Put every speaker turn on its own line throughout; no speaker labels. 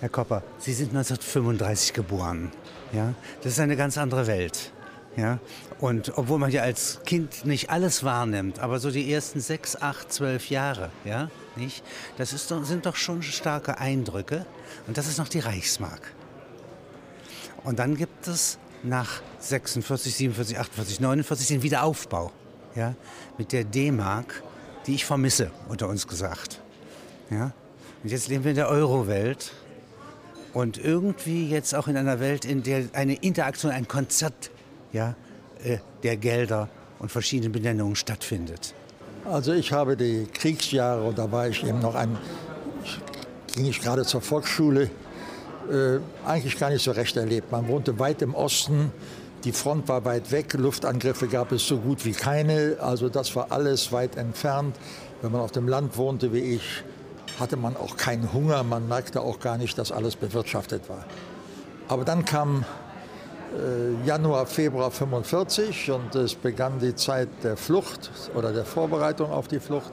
Herr Kopper, Sie sind 1935 geboren. Ja? Das ist eine ganz andere Welt. Ja? Und obwohl man ja als Kind nicht alles wahrnimmt, aber so die ersten sechs, acht, zwölf Jahre, ja, nicht? Das ist sind doch schon starke Eindrücke. Und das ist noch die Reichsmark. Und dann gibt es nach 46, 47, 48, 49 den Wiederaufbau. Ja? Mit der D-Mark, die ich vermisse, unter uns gesagt. Ja? Und jetzt leben wir in der Euro-Welt und irgendwie jetzt auch in einer Welt, in der eine Interaktion, ein Konzert ja, äh, der Gelder und verschiedenen Benennungen stattfindet.
Also ich habe die Kriegsjahre, da war ich eben noch ein, ging ich gerade zur Volksschule, äh, eigentlich gar nicht so recht erlebt. Man wohnte weit im Osten, die Front war weit weg, Luftangriffe gab es so gut wie keine, also das war alles weit entfernt. Wenn man auf dem Land wohnte wie ich, hatte man auch keinen Hunger, man merkte auch gar nicht, dass alles bewirtschaftet war. Aber dann kam äh, Januar, Februar 45 und es begann die Zeit der Flucht oder der Vorbereitung auf die Flucht.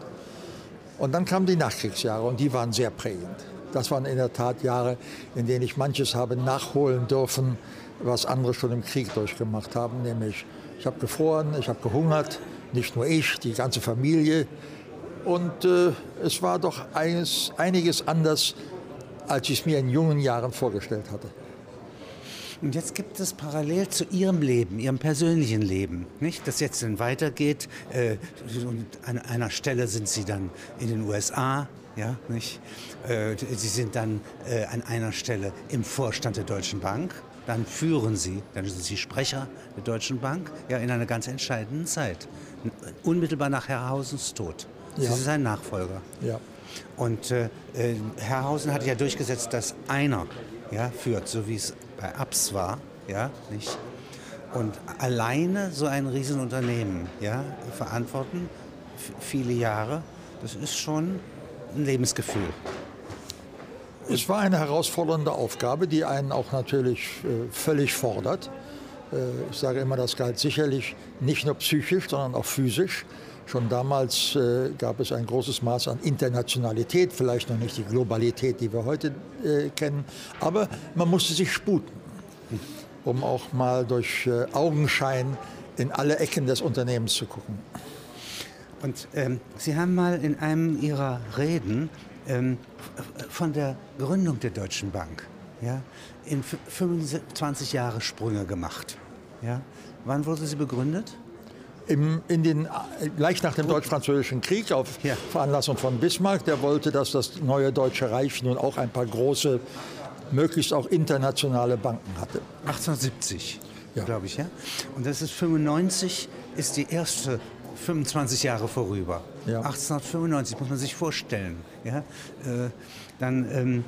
Und dann kamen die Nachkriegsjahre und die waren sehr prägend. Das waren in der Tat Jahre, in denen ich manches habe nachholen dürfen, was andere schon im Krieg durchgemacht haben, nämlich ich habe gefroren, ich habe gehungert, nicht nur ich, die ganze Familie. Und äh, es war doch eines, einiges anders, als ich es mir in jungen Jahren vorgestellt hatte.
Und jetzt gibt es parallel zu Ihrem Leben, Ihrem persönlichen Leben, nicht, das jetzt dann weitergeht. Äh, und an einer Stelle sind Sie dann in den USA, ja, nicht? Äh, Sie sind dann äh, an einer Stelle im Vorstand der Deutschen Bank. Dann führen Sie, dann sind Sie Sprecher der Deutschen Bank, ja, in einer ganz entscheidenden Zeit. Unmittelbar nach Herrhausens Tod. Ja. Sie ist ein Nachfolger.
Ja.
Und äh, äh, Herrhausen hat ja durchgesetzt, dass einer ja, führt, so wie es bei Abs war, ja, nicht? Und alleine so ein Riesenunternehmen ja, verantworten, viele Jahre, das ist schon ein Lebensgefühl.
Es war eine herausfordernde Aufgabe, die einen auch natürlich äh, völlig fordert. Äh, ich sage immer, das galt sicherlich nicht nur psychisch, sondern auch physisch. Schon damals äh, gab es ein großes Maß an Internationalität, vielleicht noch nicht die Globalität, die wir heute äh, kennen, aber man musste sich sputen, um auch mal durch äh, Augenschein in alle Ecken des Unternehmens zu gucken.
Und ähm, Sie haben mal in einem Ihrer Reden ähm, von der Gründung der Deutschen Bank ja, in 25 Jahre Sprünge gemacht. Ja. Wann wurde sie begründet?
Im, in den, gleich nach dem Deutsch-Französischen Krieg auf ja. Veranlassung von Bismarck. Der wollte, dass das neue Deutsche Reich nun auch ein paar große, möglichst auch internationale Banken hatte.
1870, ja. glaube ich. Ja? Und das ist 95, ist die erste 25 Jahre vorüber. Ja. 1895 muss man sich vorstellen. Ja? Äh, dann ähm,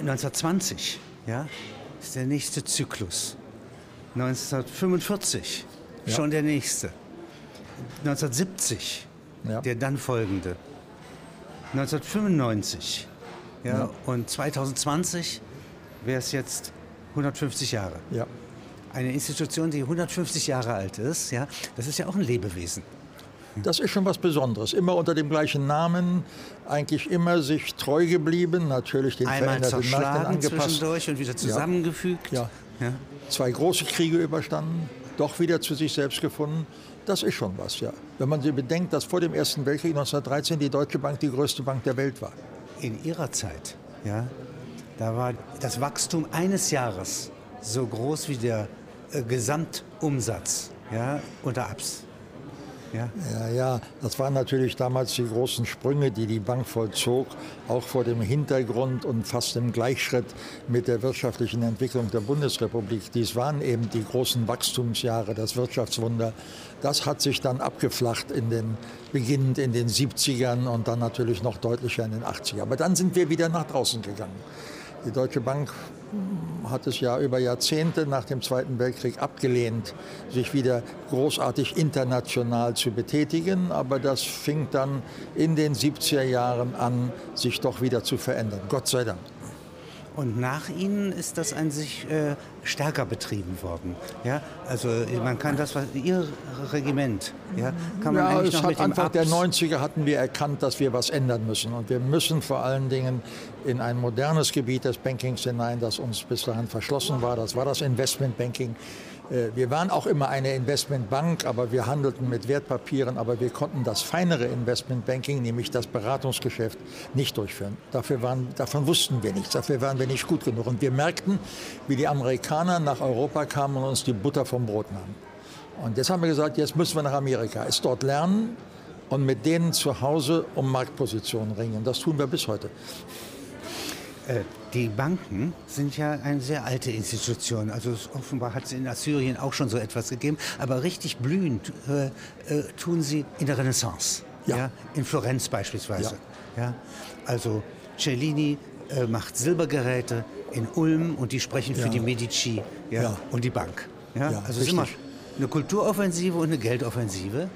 1920 ja, ist der nächste Zyklus. 1945 ja. schon der nächste. 1970 ja. der dann folgende. 1995 ja, ja. und 2020 wäre es jetzt 150 Jahre.
Ja.
Eine Institution, die 150 Jahre alt ist, ja, das ist ja auch ein Lebewesen.
Das ist schon was Besonderes. Immer unter dem gleichen Namen, eigentlich immer sich treu geblieben, natürlich den
Einmal veränderten Märkten angepasst. zwischendurch und wieder zusammengefügt.
Ja. ja. Zwei große Kriege überstanden doch wieder zu sich selbst gefunden. Das ist schon was, ja. Wenn man bedenkt, dass vor dem Ersten Weltkrieg 1913 die Deutsche Bank die größte Bank der Welt war.
In ihrer Zeit, ja, da war das Wachstum eines Jahres so groß wie der äh, Gesamtumsatz ja, unter Abs.
Ja? ja, ja, das waren natürlich damals die großen Sprünge, die die Bank vollzog, auch vor dem Hintergrund und fast im Gleichschritt mit der wirtschaftlichen Entwicklung der Bundesrepublik. Dies waren eben die großen Wachstumsjahre, das Wirtschaftswunder. Das hat sich dann abgeflacht in den, beginnend in den 70ern und dann natürlich noch deutlicher in den 80ern. Aber dann sind wir wieder nach draußen gegangen. Die Deutsche Bank hat es ja über Jahrzehnte nach dem Zweiten Weltkrieg abgelehnt, sich wieder großartig international zu betätigen. Aber das fing dann in den 70er Jahren an, sich doch wieder zu verändern. Gott sei Dank.
Und nach ihnen ist das an sich äh, stärker betrieben worden. Ja, also man kann das, was ihr Regiment, ja, kann man
ja,
eigentlich
es
noch
hat Anfang der
Abs-
90er hatten wir erkannt, dass wir was ändern müssen. Und wir müssen vor allen Dingen in ein modernes Gebiet des Bankings hinein, das uns bis dahin verschlossen war. Das war das Investmentbanking. Äh, Wir waren auch immer eine Investmentbank, aber wir handelten mit Wertpapieren, aber wir konnten das feinere Investmentbanking, nämlich das Beratungsgeschäft, nicht durchführen. Dafür waren, davon wussten wir nichts, dafür waren wir nicht gut genug. Und wir merkten, wie die Amerikaner nach Europa kamen und uns die Butter vom Brot nahmen. Und jetzt haben wir gesagt, jetzt müssen wir nach Amerika, es dort lernen und mit denen zu Hause um Marktpositionen ringen. Das tun wir bis heute.
Äh, Die Banken sind ja eine sehr alte Institution. Also offenbar hat es in Assyrien auch schon so etwas gegeben. Aber richtig blühend äh, äh, tun sie in der Renaissance.
Ja.
In Florenz beispielsweise. Ja. Also Cellini äh, macht Silbergeräte in Ulm und die sprechen für
Ja.
die Medici ja,
Ja.
und die Bank. Ja.
Ja,
also es ist immer eine Kulturoffensive und eine Geldoffensive.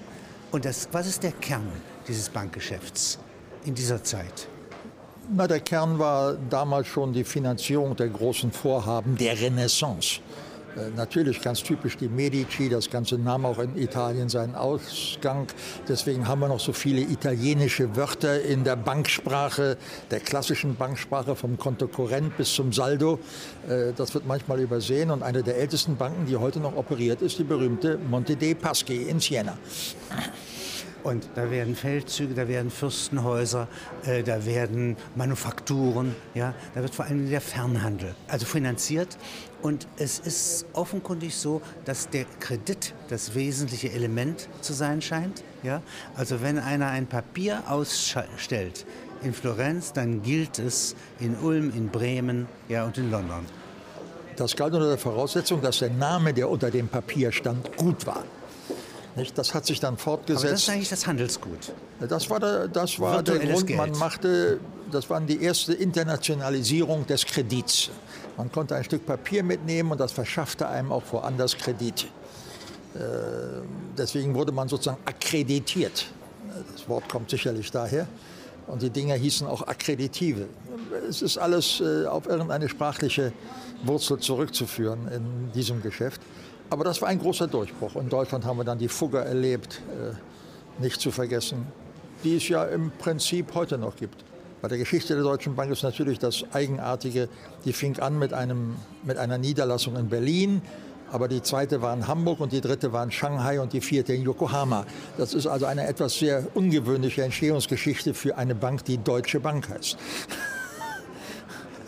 Und das, was ist der Kern dieses Bankgeschäfts in dieser Zeit?
Na, der Kern war damals schon die Finanzierung der großen Vorhaben der Renaissance. Äh, Natürlich ganz typisch die Medici, das Ganze nahm auch in Italien seinen Ausgang. Deswegen haben wir noch so viele italienische Wörter in der Banksprache, der klassischen Banksprache, vom Konto Corrent bis zum Saldo. Äh, Das wird manchmal übersehen. Und eine der ältesten Banken, die heute noch operiert, ist die berühmte Monte dei Paschi in Siena.
Und da werden Feldzüge, da werden Fürstenhäuser, äh, da werden Manufakturen, ja, da wird vor allem der Fernhandel also finanziert. Und es ist offenkundig so, dass der Kredit das wesentliche Element zu sein scheint. Ja? Also wenn einer ein Papier ausstellt in Florenz, dann gilt es in Ulm, in Bremen ja, und in London.
Das galt unter der Voraussetzung, dass der Name, der unter dem Papier stand, gut war. Nicht? Das hat sich dann
Aber das
fortgesetzt.
ist eigentlich das Handelsgut.
Das war der, das war der Grund, man
Geld.
machte, das war die erste Internationalisierung des Kredits. Man konnte ein Stück Papier mitnehmen und das verschaffte einem auch woanders Kredit. Äh, Deswegen wurde man sozusagen akkreditiert. Das Wort kommt sicherlich daher. Und die Dinger hießen auch Akkreditive. Es ist alles äh, auf irgendeine sprachliche Wurzel zurückzuführen in diesem Geschäft. Aber das war ein großer Durchbruch. In Deutschland haben wir dann die Fugger erlebt, äh, nicht zu vergessen, die es ja im Prinzip heute noch gibt. Bei der Geschichte der Deutschen Bank ist natürlich das Eigenartige, die fing an mit, einem, mit einer Niederlassung in Berlin, aber die zweite war in Hamburg und die dritte war in Shanghai und die vierte in Yokohama. Das ist also eine etwas sehr ungewöhnliche Entstehungsgeschichte für eine Bank, die Deutsche Bank heißt.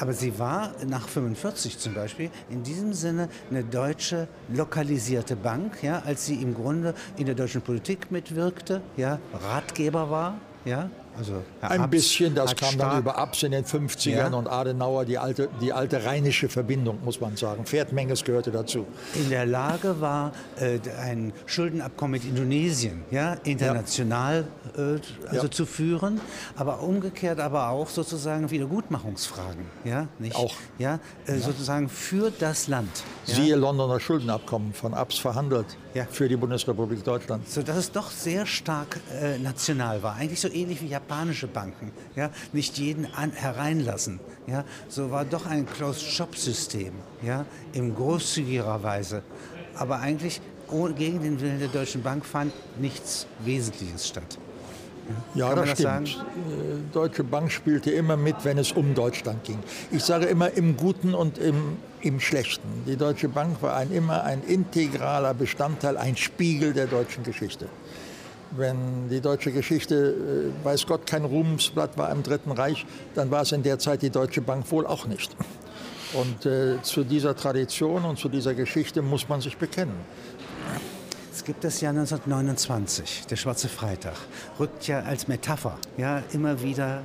Aber sie war nach 45 zum Beispiel in diesem Sinne eine deutsche lokalisierte Bank, ja, als sie im Grunde in der deutschen Politik mitwirkte, ja, Ratgeber war, ja, also Herr
Ein
Abs
bisschen, das kam dann über Abs in den 50ern
Ja.
und Adenauer, die alte, die alte rheinische Verbindung, muss man sagen. Pferdmenges gehörte dazu.
in der Lage war, äh, ein Schuldenabkommen mit Indonesien ja, international äh, also
Ja.
zu führen, aber umgekehrt aber auch sozusagen Wiedergutmachungsfragen, ja, nicht?
Auch.
Ja, äh, sozusagen für das Land. Ja?
Siehe Londoner Schuldenabkommen von Abs verhandelt
Ja.
für die Bundesrepublik Deutschland.
so dass es doch sehr stark äh, national war. Eigentlich so ähnlich wie japanische Banken. Ja? Nicht jeden an, hereinlassen. Ja? So war doch ein Closed-Shop-System ja? in großzügiger Weise. Aber eigentlich oh, gegen den Willen der Deutschen Bank fand nichts Wesentliches statt.
Ja,
Kann
das
das
stimmt. Äh, Deutsche Bank spielte immer mit, wenn es um Deutschland ging. Ich sage immer im Guten und im, im Schlechten. Die Deutsche Bank war ein, immer ein integraler Bestandteil, ein Spiegel der deutschen Geschichte. Wenn die deutsche Geschichte, äh, weiß Gott, kein Ruhmesblatt war im Dritten Reich, dann war es in der Zeit die Deutsche Bank wohl auch nicht. Und äh, zu dieser Tradition und zu dieser Geschichte muss man sich bekennen.
Es gibt das Jahr 1929, der Schwarze Freitag, rückt ja als Metapher ja, immer wieder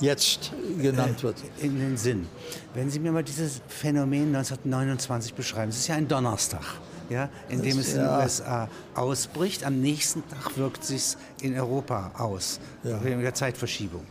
Jetzt genannt wird.
in den Sinn. Wenn Sie mir mal dieses Phänomen 1929 beschreiben, es ist ja ein Donnerstag, ja, in dem es in den
ja.
USA ausbricht. Am nächsten Tag wirkt sich in Europa aus,
Ja.
wegen der Zeitverschiebung.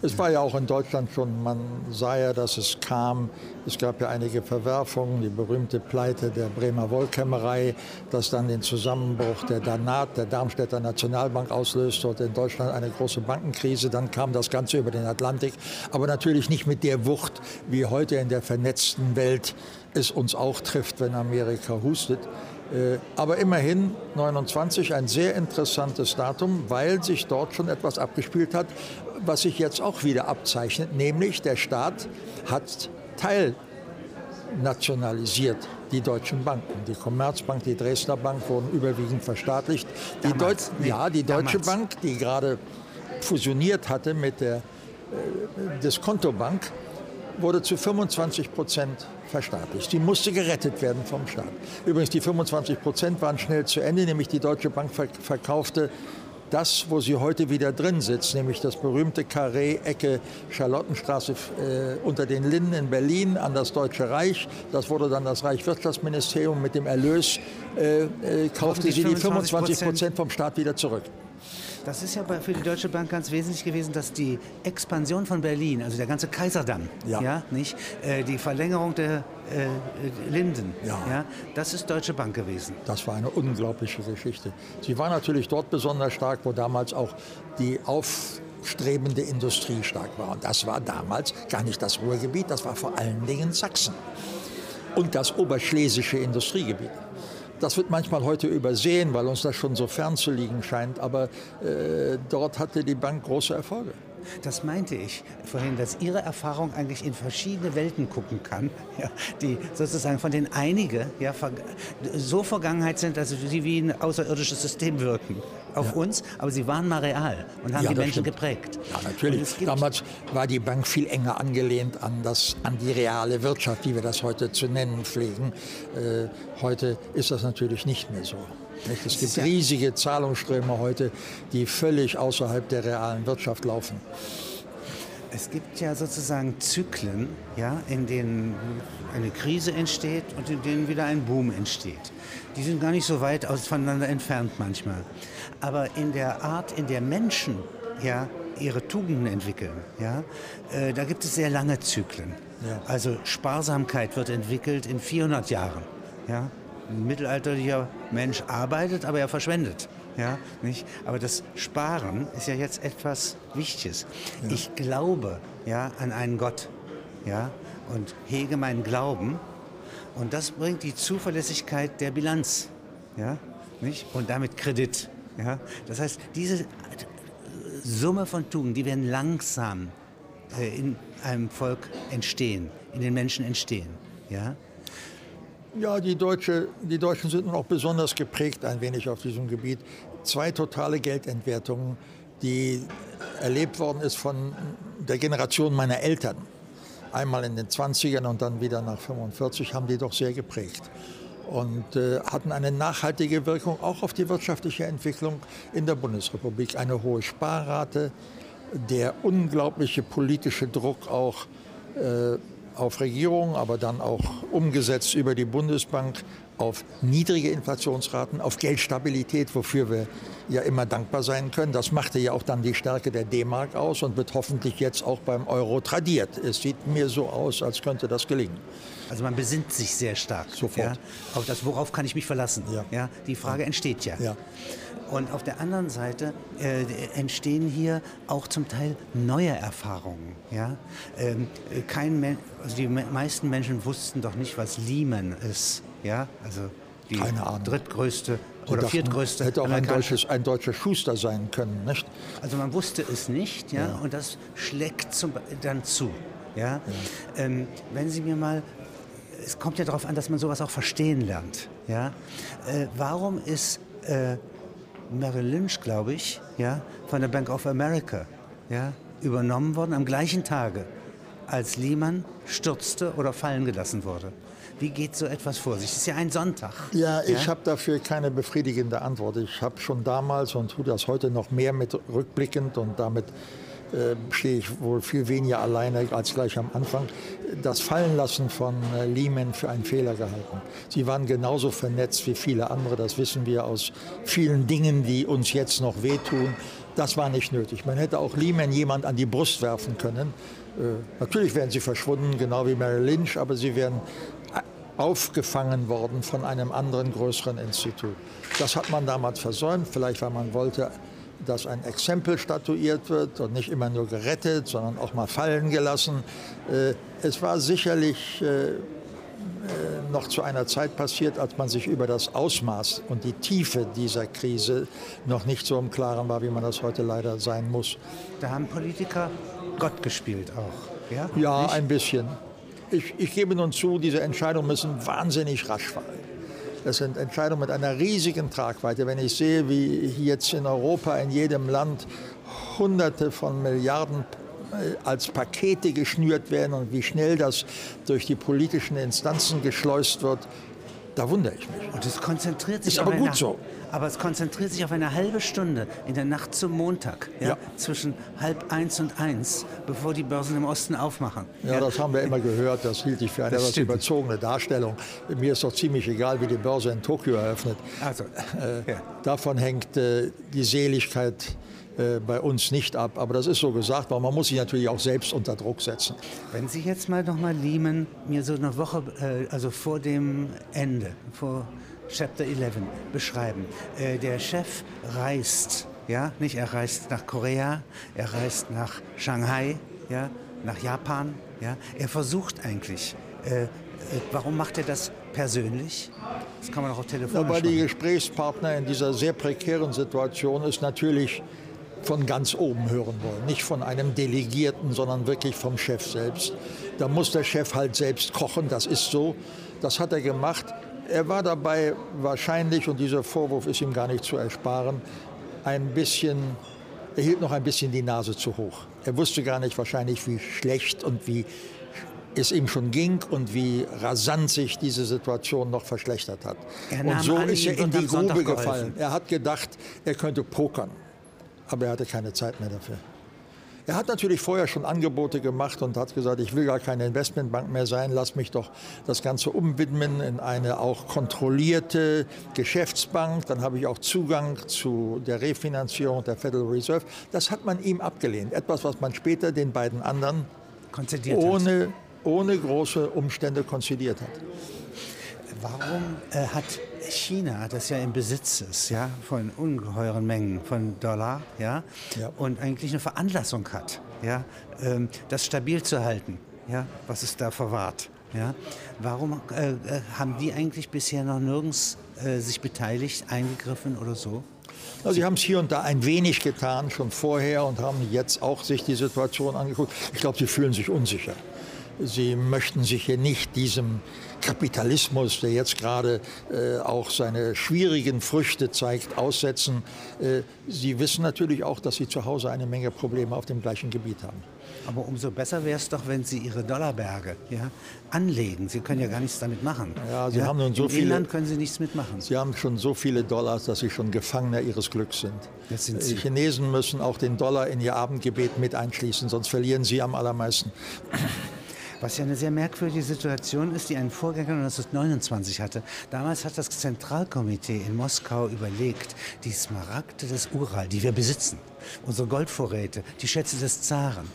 Es war ja auch in Deutschland schon, man sah ja, dass es kam. Es gab ja einige Verwerfungen, die berühmte Pleite der Bremer Wollkämmerei, das dann den Zusammenbruch der Danat, der Darmstädter Nationalbank auslöste und in Deutschland eine große Bankenkrise. Dann kam das Ganze über den Atlantik, aber natürlich nicht mit der Wucht, wie heute in der vernetzten Welt es uns auch trifft, wenn Amerika hustet. Äh, aber immerhin 29 ein sehr interessantes Datum, weil sich dort schon etwas abgespielt hat, was sich jetzt auch wieder abzeichnet, nämlich der Staat hat teilnationalisiert die deutschen Banken. Die Commerzbank, die Dresdner Bank wurden überwiegend verstaatlicht. Die
Damals,
Deut ja, die Deutsche damals. Bank, die gerade fusioniert hatte mit der äh, Diskontobank, wurde zu 25 Prozent verstaatlicht. Die musste gerettet werden vom Staat. Übrigens, die 25 Prozent waren schnell zu Ende, nämlich die Deutsche Bank verkaufte das, wo sie heute wieder drin sitzt, nämlich das berühmte Carré Ecke Charlottenstraße äh, unter den Linden in Berlin an das Deutsche Reich. Das wurde dann das Reichswirtschaftsministerium. Mit dem Erlös äh, äh, kaufte sie die 25 Prozent vom Staat wieder zurück.
Das ist ja für die Deutsche Bank ganz wesentlich gewesen, dass die Expansion von Berlin, also der ganze Kaiserdamm, ja. ja nicht, äh, die Verlängerung der äh, Linden, ja. ja. das ist Deutsche Bank gewesen.
Das war eine unglaubliche Geschichte. Sie war natürlich dort besonders stark, wo damals auch die aufstrebende Industrie stark war. Und das war damals gar nicht das Ruhrgebiet, das war vor allen Dingen Sachsen und das oberschlesische Industriegebiet. Das wird manchmal heute übersehen, weil uns das schon so fern zu liegen scheint. Aber äh, dort hatte die Bank große Erfolge.
Das meinte ich vorhin, dass Ihre Erfahrung eigentlich in verschiedene Welten gucken kann, ja, die sozusagen von denen einige ja, so Vergangenheit sind, dass sie wie ein außerirdisches System wirken auf ja. uns, aber sie waren mal real und haben die Menschen stimmt. geprägt.
Ja, natürlich. Damals war die Bank viel enger angelehnt an, das, an die reale Wirtschaft, wie wir das heute zu nennen pflegen. Äh, heute ist das natürlich nicht mehr so. Es gibt riesige Zahlungsströme heute, die völlig außerhalb der realen Wirtschaft laufen.
Es gibt ja sozusagen Zyklen, ja, in denen eine Krise entsteht und in denen wieder ein Boom entsteht. Die sind gar nicht so weit voneinander entfernt manchmal. Aber in der Art, in der Menschen ja, ihre Tugenden entwickeln, ja, äh, da gibt es sehr lange Zyklen. Ja. Also Sparsamkeit wird entwickelt in 400 Jahren. Ja? Ein mittelalterlicher Mensch arbeitet, aber er verschwendet. Ja, nicht? Aber das Sparen ist ja jetzt etwas Wichtiges. Ja. Ich glaube ja, an einen Gott ja, und hege meinen Glauben. Und das bringt die Zuverlässigkeit der Bilanz. Ja, nicht? Und damit Kredit. Ja? Das heißt, diese Summe von Tugenden, die werden langsam äh, in einem Volk entstehen, in den Menschen entstehen. Ja?
Ja, die, Deutsche, die Deutschen sind auch besonders geprägt ein wenig auf diesem Gebiet. Zwei totale Geldentwertungen, die erlebt worden ist von der Generation meiner Eltern. Einmal in den 20ern und dann wieder nach 45 haben die doch sehr geprägt und äh, hatten eine nachhaltige Wirkung auch auf die wirtschaftliche Entwicklung in der Bundesrepublik. Eine hohe Sparrate, der unglaubliche politische Druck auch äh, auf Regierungen, aber dann auch umgesetzt über die Bundesbank auf niedrige Inflationsraten, auf Geldstabilität, wofür wir ja immer dankbar sein können. Das machte ja auch dann die Stärke der D-Mark aus und wird hoffentlich jetzt auch beim Euro tradiert. Es sieht mir so aus, als könnte das gelingen.
Also man besinnt sich sehr stark.
Sofort.
Ja, auf das, worauf kann ich mich verlassen? Ja. ja die Frage entsteht ja. ja. Und auf der anderen Seite äh, entstehen hier auch zum Teil neue Erfahrungen. Ja? Ähm, kein also die meisten Menschen wussten doch nicht, was Lehman ist. Ja? Also die drittgrößte oder dachten, viertgrößte.
Hätte auch ein, deutsches, ein deutscher Schuster sein können, nicht?
Also man wusste es nicht, ja, ja. und das schlägt zum, dann zu. Ja? ja. Ähm, wenn Sie mir mal es kommt ja darauf an, dass man sowas auch verstehen lernt. Ja? Äh, warum ist äh, Merrill Lynch, glaube ich, ja, von der Bank of America ja, übernommen worden am gleichen Tage, als Lehman stürzte oder fallen gelassen wurde. Wie geht so etwas vor sich? Es ist ja ein Sonntag.
Ja, ich ja? habe dafür keine befriedigende Antwort. Ich habe schon damals und tue das heute noch mehr mit rückblickend und damit stehe ich wohl viel weniger alleine als gleich am Anfang, das Fallenlassen von äh, Lehman für einen Fehler gehalten. Sie waren genauso vernetzt wie viele andere, das wissen wir aus vielen Dingen, die uns jetzt noch wehtun. Das war nicht nötig. Man hätte auch Lehman jemand an die Brust werfen können. Äh, natürlich wären sie verschwunden, genau wie Merrill Lynch, aber sie wären aufgefangen worden von einem anderen größeren Institut. Das hat man damals versäumt, vielleicht weil man wollte, dass ein Exempel statuiert wird und nicht immer nur gerettet, sondern auch mal fallen gelassen. Äh, es war sicherlich äh, noch zu einer Zeit passiert, als man sich über das Ausmaß und die Tiefe dieser Krise noch nicht so im Klaren war, wie man das heute leider sein muss.
Da haben Politiker Gott gespielt auch. Ja,
ja ein bisschen ich, ich gebe nun zu, diese Entscheidungen müssen wahnsinnig rasch fallen. Das sind Entscheidungen mit einer riesigen Tragweite. Wenn ich sehe, wie jetzt in Europa in jedem Land Hunderte von Milliarden äh, als Pakete geschnürt werden und wie schnell das durch die politischen Instanzen geschleust wird, da wundere ich mich.
Und es konzentriert sich
Ist aber gut
eine,
so.
Aber es konzentriert sich auf eine halbe Stunde in der Nacht zum Montag, ja,
Ja.
zwischen halb eins und eins, bevor die Börsen im Osten aufmachen.
Ja, das haben wir immer gehört. Das hielt ich für eine etwas überzogene Darstellung. Mir ist doch ziemlich egal, wie die Börse in Tokio eröffnet.
Also,
Äh,
ja.
Davon hängt äh, die Seligkeit äh, bei uns nicht ab. Aber das ist so gesagt, weil man muss sich natürlich auch selbst unter Druck setzen.
Wenn Sie jetzt mal noch mal Lehman mir so eine Woche, äh, also vor dem Ende, vor Chapter 11 beschreiben. Äh, der Chef reist, ja, nicht er reist nach Korea, er reist nach Shanghai, ja, nach Japan, ja. Er versucht eigentlich. Warum macht er das persönlich? Das kann man auch auf Telefon
Aber die Gesprächspartner in dieser sehr prekären Situation ist natürlich von ganz oben hören wollen. Nicht von einem Delegierten, sondern wirklich vom Chef selbst. Da muss der Chef halt selbst kochen, das ist so. Das hat er gemacht. Er war dabei wahrscheinlich, und dieser Vorwurf ist ihm gar nicht zu ersparen, ein bisschen, er hielt noch ein bisschen die Nase zu hoch. Er wusste gar nicht wahrscheinlich, wie schlecht und wie es ihm schon ging und wie rasant sich diese Situation noch verschlechtert hat. Und so ist er in die Grube gefallen. Er hat gedacht, er könnte pokern, aber er hatte keine Zeit mehr dafür. Er hat natürlich vorher schon Angebote gemacht und hat gesagt, ich will gar keine Investmentbank mehr sein, lass mich doch das Ganze umwidmen in eine auch kontrollierte Geschäftsbank. Dann habe ich auch Zugang zu der Refinanzierung der Federal Reserve. Das hat man ihm abgelehnt. Etwas, was man später den beiden anderen ohne, ohne große Umstände konzidiert hat.
Warum äh, hat China, das ja im Besitz ist, ja, von ungeheuren Mengen von Dollar, ja,
Ja.
und eigentlich eine Veranlassung hat, ja, ähm, das stabil zu halten, ja, was es da verwahrt, ja, warum äh, äh, haben die eigentlich bisher noch nirgends äh, sich beteiligt, eingegriffen oder so?
Also sie haben es hier und da ein wenig getan, schon vorher, und haben jetzt auch sich die Situation angeguckt. Ich glaube, sie fühlen sich unsicher. Sie möchten sich hier nicht diesem Kapitalismus, der jetzt gerade äh, auch seine schwierigen Früchte zeigt, aussetzen. Äh, sie wissen natürlich auch, dass sie zu Hause eine Menge Probleme auf dem gleichen Gebiet haben.
Aber umso besser wäre es doch, wenn Sie Ihre Dollarberge ja, anlegen. Sie können ja gar nichts damit machen.
Ja, Sie haben nun so
Im
viele-
Inland können Sie nichts mitmachen.
Sie haben schon so viele Dollars, dass sie schon Gefangener ihres Glücks sind.
Das sind
die
Sie.
Chinesen müssen auch den Dollar in ihr Abendgebet mit einschließen, sonst verlieren sie am allermeisten.
Was ja eine sehr merkwürdige Situation ist, die einen Vorgänger 1929 hatte. Damals hat das Zentralkomitee in Moskau überlegt, die Smaragde des Ural, die wir besitzen, unsere Goldvorräte, die Schätze des Zaren,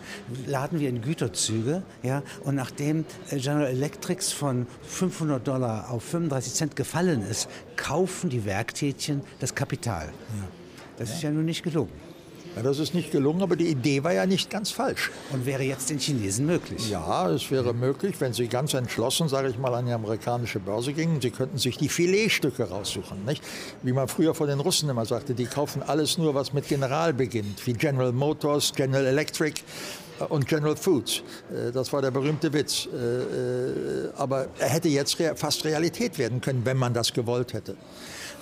laden wir in Güterzüge, ja, und nachdem äh, General Electrics von 500 Dollar auf 35 Cent gefallen ist, kaufen die Werktätchen das Kapital. Das ist ja nun nicht gelungen
Ja, das ist nicht gelungen, aber die Idee war ja nicht ganz falsch.
und wäre jetzt den Chinesen möglich.
Ja, es wäre möglich, wenn Sie ganz entschlossen, sage ich mal, an die amerikanische Börse gingen. Sie könnten sich die Filetstücke raussuchen. Nicht? Wie man früher von den Russen immer sagte, die kaufen alles nur, was mit General beginnt, wie General Motors, General Electric äh, und General Foods. Äh, Das war der berühmte Witz. Äh, Aber er hätte jetzt fast Realität werden können, wenn man das gewollt hätte.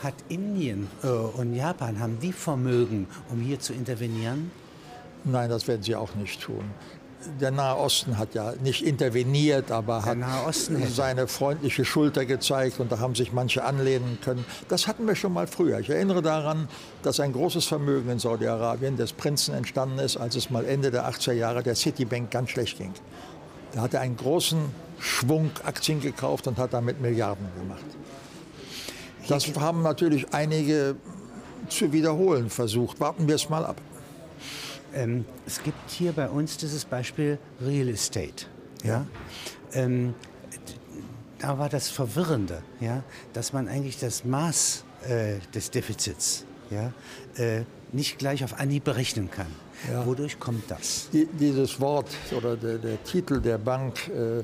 Hat Indien äh, und Japan, haben die Vermögen, um hier zu intervenieren?
Nein, das werden sie auch nicht tun. der Nahe Osten hat ja nicht interveniert, aber hat seine freundliche Schulter gezeigt und da haben sich manche anlehnen können. Das hatten wir schon mal früher. Ich erinnere daran, dass ein großes Vermögen in Saudi-Arabien des Prinzen entstanden ist, als es mal Ende der 80er Jahre der Citibank ganz schlecht ging. Da hat er einen großen Schwung Aktien gekauft und hat damit Milliarden gemacht. Das haben natürlich einige zu wiederholen versucht. Warten wir es mal ab.
Ähm, es gibt hier bei uns dieses Beispiel Real Estate. Ja? Ähm, da war das Verwirrende, ja? dass man eigentlich das Maß äh, des Defizits ja? Äh, nicht gleich auf Anhieb berechnen kann. Ja. Wodurch kommt das?
Die, dieses Wort oder der, der Titel der Bank äh,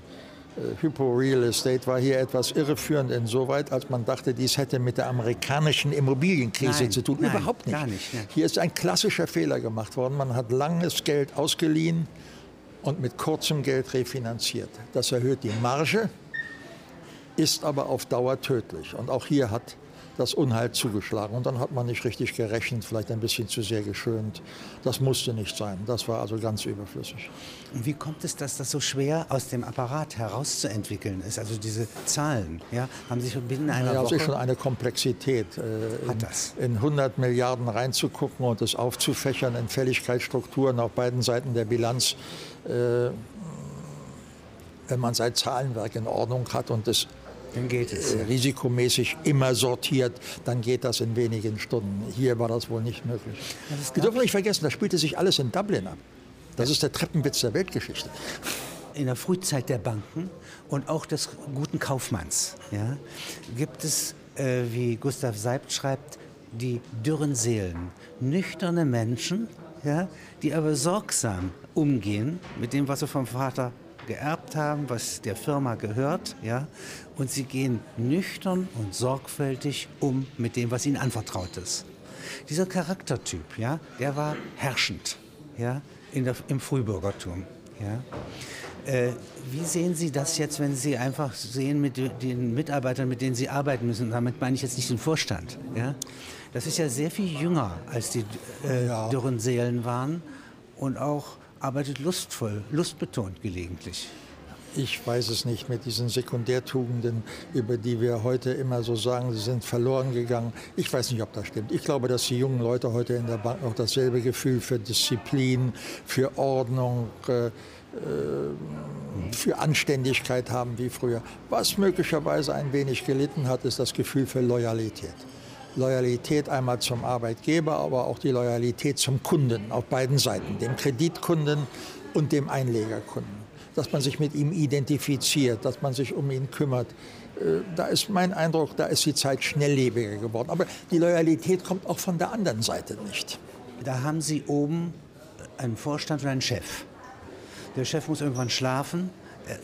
äh, Hypo Real Estate war hier etwas irreführend insoweit, als man dachte, dies hätte mit der amerikanischen Immobilienkrise
nein,
zu tun.
Nein,
Überhaupt nicht.
nicht ja.
Hier ist ein klassischer Fehler gemacht worden. Man hat langes Geld ausgeliehen und mit kurzem Geld refinanziert. Das erhöht die Marge, ist aber auf Dauer tödlich. Und auch hier hat das Unheil zugeschlagen. Und dann hat man nicht richtig gerechnet, vielleicht ein bisschen zu sehr geschönt. Das musste nicht sein. Das war also ganz überflüssig.
Und wie kommt es, dass das so schwer aus dem Apparat herauszuentwickeln ist? Also diese Zahlen, ja, haben sich binnen einer
ja,
Woche...
Das ist schon eine Komplexität.
Äh, hat das.
In 100 Milliarden reinzugucken und es aufzufächern in Fälligkeitsstrukturen auf beiden Seiten der Bilanz. Äh, wenn man sein Zahlenwerk in Ordnung hat und es
dann geht es.
Äh, risikomäßig immer sortiert, dann geht das in wenigen Stunden. Hier war das wohl nicht möglich. Wir dürfen nicht vergessen, das spielte sich alles in Dublin ab. Das ist der Treppenwitz der Weltgeschichte.
In der Frühzeit der Banken und auch des guten Kaufmanns ja, gibt es, äh, wie Gustav Seibt schreibt, die dürren Seelen. Nüchterne Menschen, ja, die aber sorgsam umgehen mit dem, was sie vom Vater geerbt haben, was der Firma gehört, ja, und sie gehen nüchtern und sorgfältig um mit dem, was ihnen anvertraut ist. Dieser Charaktertyp, ja, der war herrschend, ja, in der, im Frühbürgertum, ja. Äh, wie sehen Sie das jetzt, wenn Sie einfach sehen mit den Mitarbeitern, mit denen Sie arbeiten müssen? Damit meine ich jetzt nicht den Vorstand. Ja? Das ist ja sehr viel jünger, als die äh, ja. dürren Seelen waren und auch arbeitet lustvoll, lustbetont gelegentlich.
Ich weiß es nicht mit diesen Sekundärtugenden, über die wir heute immer so sagen, sie sind verloren gegangen. Ich weiß nicht, ob das stimmt. Ich glaube, dass die jungen Leute heute in der Bank noch dasselbe Gefühl für Disziplin, für Ordnung, äh, äh für Anständigkeit haben wie früher. Was möglicherweise ein wenig gelitten hat, ist das Gefühl für Loyalität. Loyalität einmal zum Arbeitgeber, aber auch die Loyalität zum Kunden auf beiden Seiten, dem Kreditkunden und dem Einlegerkunden. Dass man sich mit ihm identifiziert, dass man sich um ihn kümmert. Äh, da ist mein Eindruck, da ist die Zeit schnelllebiger geworden. Aber die Loyalität kommt auch von der anderen Seite nicht.
Da haben Sie oben einen Vorstand und einen Chef. Der Chef muss irgendwann schlafen.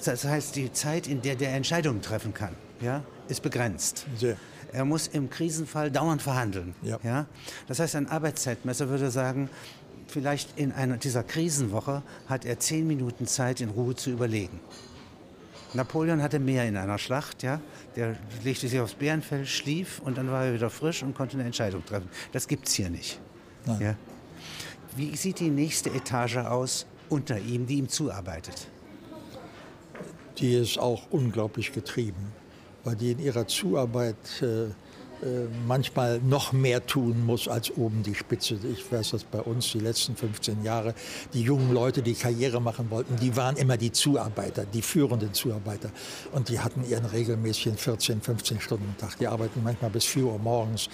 Das heißt, die Zeit, in der der Entscheidungen treffen kann, ja, ist begrenzt. Sehr. Er muss im Krisenfall dauernd verhandeln. Ja. Ja? Das heißt, ein Arbeitszeitmesser würde sagen, vielleicht in einer dieser Krisenwoche hat er zehn Minuten Zeit, in Ruhe zu überlegen. Napoleon hatte mehr in einer Schlacht, ja. Der legte sich aufs Bärenfell, schlief und dann war er wieder frisch und konnte eine Entscheidung treffen. Das gibt es hier nicht. Ja? Wie sieht die nächste Etage aus unter ihm, die ihm zuarbeitet?
Die ist auch unglaublich getrieben weil die in ihrer Zuarbeit äh, äh, manchmal noch mehr tun muss als oben die Spitze. Ich weiß das bei uns die letzten 15 Jahre. Die jungen Leute, die Karriere machen wollten, die waren immer die Zuarbeiter, die führenden Zuarbeiter. Und die hatten ihren regelmäßigen 14, 15 Stunden Tag. Die arbeiten manchmal bis 4 Uhr morgens,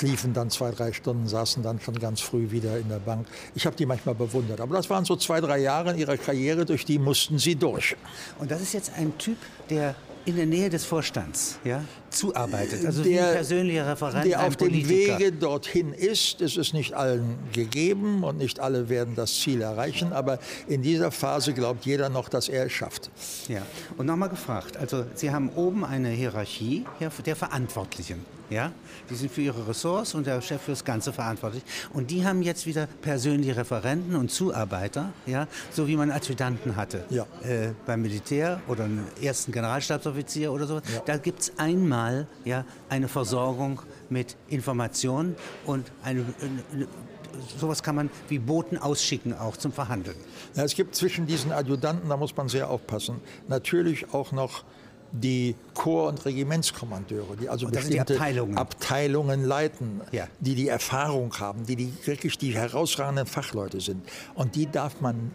liefen dann zwei, drei Stunden, saßen dann schon ganz früh wieder in der Bank. Ich habe die manchmal bewundert. Aber das waren so zwei, drei Jahre in ihrer Karriere, durch die mussten sie durch.
Und das ist jetzt ein Typ, der in der Nähe des Vorstands ja, zuarbeitet, also der, wie ein persönlicher Referent,
der auf dem Wege dorthin ist. Es ist nicht allen gegeben und nicht alle werden das Ziel erreichen, aber in dieser Phase glaubt jeder noch, dass er es schafft.
Ja, und nochmal gefragt, also Sie haben oben eine Hierarchie der Verantwortlichen. Ja? Die sind für ihre Ressorts und der Chef für das Ganze verantwortlich. Und die haben jetzt wieder persönliche Referenten und Zuarbeiter, ja? so wie man Adjutanten hatte ja. äh, beim Militär oder einen ersten Generalstabsoffizier oder so. Ja. Da gibt es einmal ja, eine Versorgung mit Informationen und eine, eine sowas kann man wie Boten ausschicken, auch zum Verhandeln.
Ja, es gibt zwischen diesen Adjutanten, da muss man sehr aufpassen, natürlich auch noch die Chor- und Regimentskommandeure, die also bestimmte
die Abteilungen.
Abteilungen. leiten,
Ja.
die die Erfahrung haben, die, die wirklich die herausragenden Fachleute sind. Und die darf man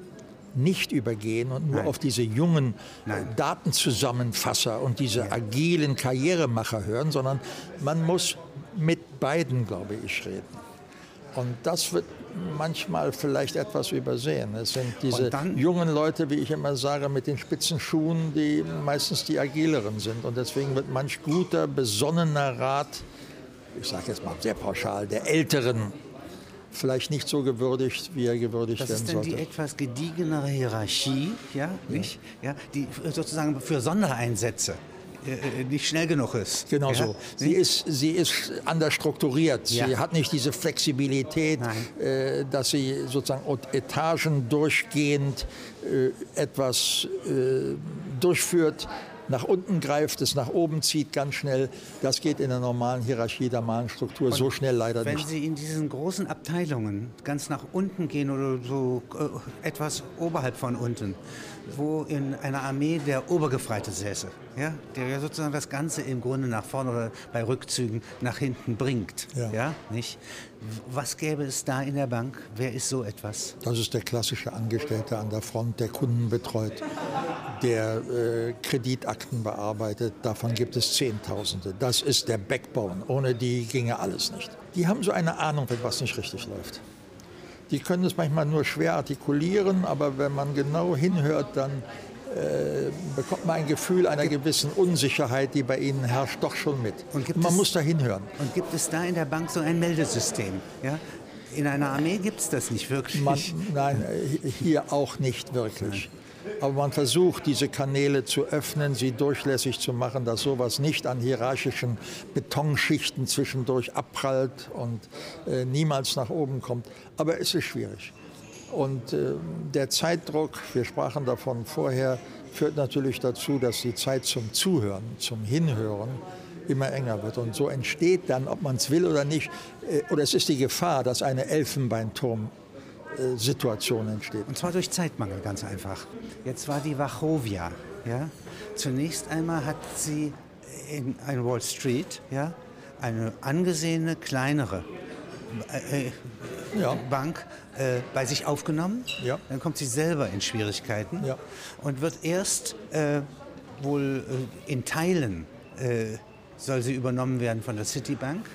nicht übergehen und nur
Nein.
auf diese jungen äh,
Nein.
Datenzusammenfasser und diese agilen Karrieremacher hören, sondern man muss mit beiden, glaube ich, reden. Und das wird manchmal vielleicht etwas übersehen. Es sind diese
dann-
jungen Leute, wie ich immer sage, mit den spitzen Schuhen, die meistens die agileren sind. Und deswegen wird manch guter, besonnener Rat, ich sage jetzt mal sehr pauschal, der Älteren vielleicht nicht so gewürdigt, wie er gewürdigt
Das
werden
ist dann die
sollte.
etwas gediegenere Hierarchie, ja, nicht? Ja, die sozusagen für Sondereinsätze äh, äh, nicht schnell genug ist.
Genau
ja?
so. Sie ist, sie ist anders strukturiert. Sie
Ja.
hat nicht diese Flexibilität, äh, dass sie sozusagen Etagen durchgehend äh, etwas äh, durchführt, nach unten greift, es nach oben zieht ganz schnell. Das geht in der normalen Hierarchie der normalen Struktur so schnell leider
Wenn
nicht.
Sie in diesen großen Abteilungen ganz nach unten gehen oder so äh, etwas oberhalb von unten, wo in einer Armee der Obergefreite säße, ja, der ja sozusagen das Ganze im Grunde nach vorne oder bei Rückzügen nach hinten bringt,
Ja.
ja, nicht? Was gäbe es da in der Bank? Wer ist so etwas?
Das ist der klassische Angestellte an der Front, der Kunden betreut, der äh, Kreditakten bearbeitet. Davon gibt es Zehntausende. Das ist der Backbone. Ohne die ginge alles nicht. Die haben so eine Ahnung, wenn was nicht richtig läuft. Die können es manchmal nur schwer artikulieren, aber wenn man genau hinhört, dann äh, bekommt man ein Gefühl einer gewissen Unsicherheit, die bei ihnen herrscht, doch schon mit.
Und
man
es-
muss da hinhören.
Und gibt es da in der Bank so ein Meldesystem? Ja? In einer Armee gibt es das nicht wirklich.
Man, nein, äh, hier auch nicht wirklich. Aber man versucht, diese Kanäle zu öffnen, sie durchlässig zu machen, dass sowas nicht an hierarchischen Betonschichten zwischendurch abprallt und äh, niemals nach oben kommt. Aber es ist schwierig. Und äh, der Zeitdruck, wir sprachen davon vorher, führt natürlich dazu, dass die Zeit zum Zuhören, zum Hinhören immer enger wird. Und so entsteht dann, ob man es will oder nicht, äh, oder es ist die Gefahr, dass eine Elfenbeinturm-Situation entsteht.
Und zwar durch Zeitmangel, ganz einfach. Jetzt war die Wachovia. Ja? Zunächst einmal hat sie in ein Wall Street ja, eine angesehene, kleinere äh, äh,
Ja.
Bank äh, bei sich aufgenommen.
Ja.
Dann kommt sie selber in Schwierigkeiten
Ja.
und wird erst äh, wohl äh, in Teilen äh, soll sie übernommen werden von der Citibank.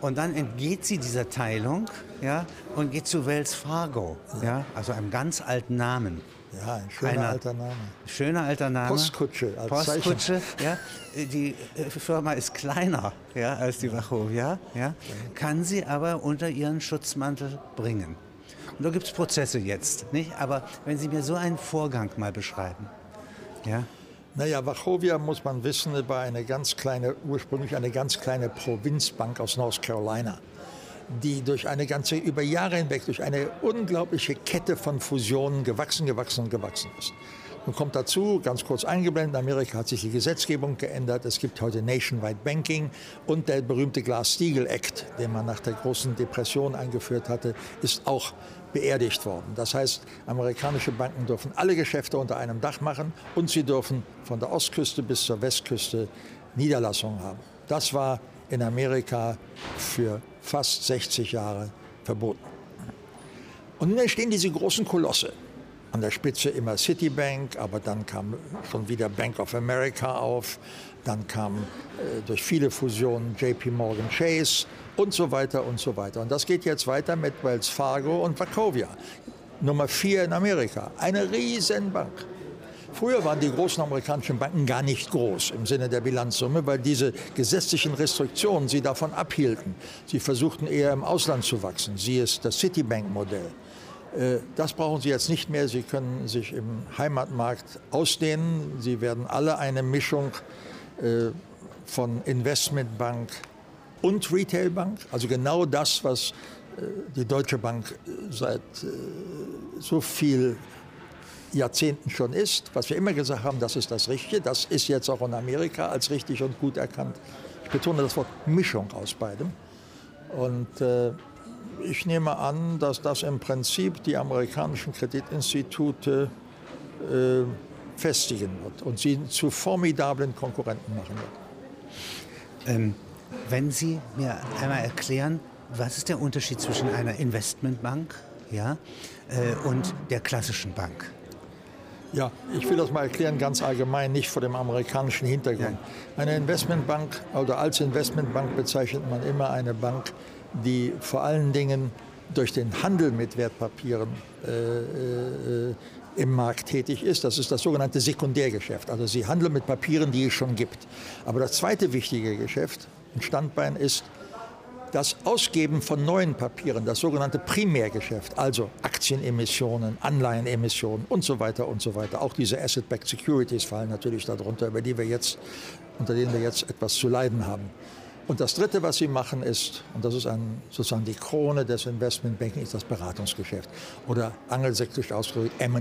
Und dann entgeht sie dieser Teilung ja, und geht zu Wells Fargo, ja, also einem ganz alten Namen.
Ja, ein schöner
Einer-
alter Name.
Schöner alter Name.
Postkutsche als
Postkutsche, ja. Die äh, Firma ist kleiner ja, als die Wachovia, ja. Kann sie aber unter ihren Schutzmantel bringen. Und da gibt es Prozesse jetzt, nicht? Aber wenn Sie mir so einen Vorgang mal beschreiben, ja.
Naja, Wachovia, muss man wissen, war eine ganz kleine, ursprünglich eine ganz kleine Provinzbank aus North Carolina, die durch eine ganze, über Jahre hinweg, durch eine unglaubliche Kette von Fusionen gewachsen, gewachsen und gewachsen ist. Nun kommt dazu, ganz kurz eingeblendet, in Amerika hat sich die Gesetzgebung geändert. Es gibt heute Nationwide Banking und der berühmte Glass-Steagall Act, den man nach der großen Depression eingeführt hatte, ist auch beerdigt worden. Das heißt, amerikanische Banken dürfen alle Geschäfte unter einem Dach machen und sie dürfen von der Ostküste bis zur Westküste Niederlassungen haben. Das war in Amerika für fast 60 Jahre verboten. Und nun entstehen diese großen Kolosse. An der Spitze immer Citibank, aber dann kam schon wieder Bank of America auf. Dann kam äh, durch viele Fusionen JP Morgan Chase und so weiter und so weiter. Und das geht jetzt weiter mit Wells Fargo und Wachovia. Nummer vier in Amerika. Eine Riesenbank. Früher waren die großen amerikanischen Banken gar nicht groß im Sinne der Bilanzsumme, weil diese gesetzlichen Restriktionen sie davon abhielten. Sie versuchten eher im Ausland zu wachsen. Sie ist das Citibank-Modell. Äh, Das brauchen Sie jetzt nicht mehr. Sie können sich im Heimatmarkt ausdehnen. Sie werden alle eine Mischung äh, von Investmentbank und Retailbank, also genau das, was äh, die Deutsche Bank seit so viel Jahrzehnten schon ist, was wir immer gesagt haben, das ist das Richtige, das ist jetzt auch in Amerika als richtig und gut erkannt. Ich betone das Wort Mischung aus beidem. Und äh, ich nehme an, dass das im Prinzip die amerikanischen Kreditinstitute äh, festigen wird und sie zu formidablen Konkurrenten machen wird.
Ähm, wenn Sie mir einmal erklären, was ist der Unterschied zwischen einer Investmentbank ja, äh, und der klassischen Bank?
Ja, ich will das mal erklären, ganz allgemein, nicht vor dem amerikanischen Hintergrund. Eine Investmentbank oder als Investmentbank bezeichnet man immer eine Bank, die vor allen Dingen durch den Handel mit Wertpapieren äh, äh, im Markt tätig ist. Das ist das sogenannte Sekundärgeschäft. Also sie handeln mit Papieren, die es schon gibt. Aber das zweite wichtige Geschäft, ein Standbein, ist das Ausgeben von neuen Papieren, das sogenannte Primärgeschäft, also Aktienemissionen, Anleihenemissionen und so weiter und so weiter. Auch diese Asset-Backed Securities fallen natürlich darunter, über die wir jetzt, unter denen wir jetzt etwas zu leiden haben. Und das Dritte, was sie machen, ist, und das ist ein, sozusagen die Krone des Investmentbanking, ist das Beratungsgeschäft. Oder angelsächsisch ausgedrückt M&A.